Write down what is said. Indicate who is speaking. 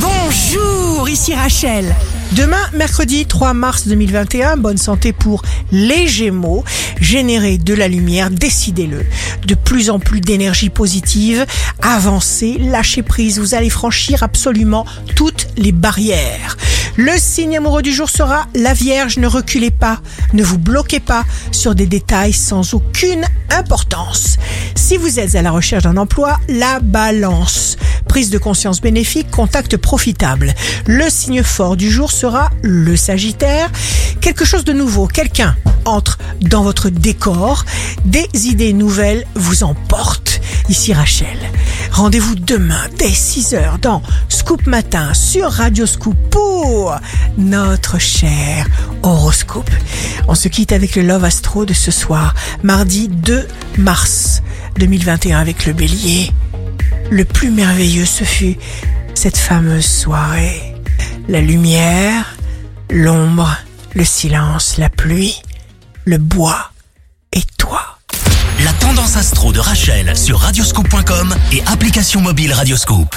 Speaker 1: Bonjour, ici Rachel. Demain, mercredi 3 mars 2021, bonne santé pour les Gémeaux. Générez de la lumière, décidez-le. De plus en plus d'énergie positive, avancez, lâchez prise, vous allez franchir absolument toutes les barrières. Le signe amoureux du jour sera la Vierge, ne reculez pas, ne vous bloquez pas sur des détails sans aucune importance. Si vous êtes à la recherche d'un emploi, la balance. De conscience bénéfique, contact profitable. Le signe fort du jour sera le Sagittaire. Quelque chose de nouveau, quelqu'un entre dans votre décor. Des idées nouvelles vous emportent. Ici Rachel. Rendez-vous demain dès 6h dans Scoop Matin sur Radio Scoop pour notre cher horoscope. On se quitte avec le Love Astro de ce soir, mardi 2 mars 2021 avec le bélier. Le plus merveilleux, ce fut cette fameuse soirée. La lumière, l'ombre, le silence, la pluie, le bois et toi.
Speaker 2: La tendance astro de Rachel sur radioscope.com et application mobile Radioscope.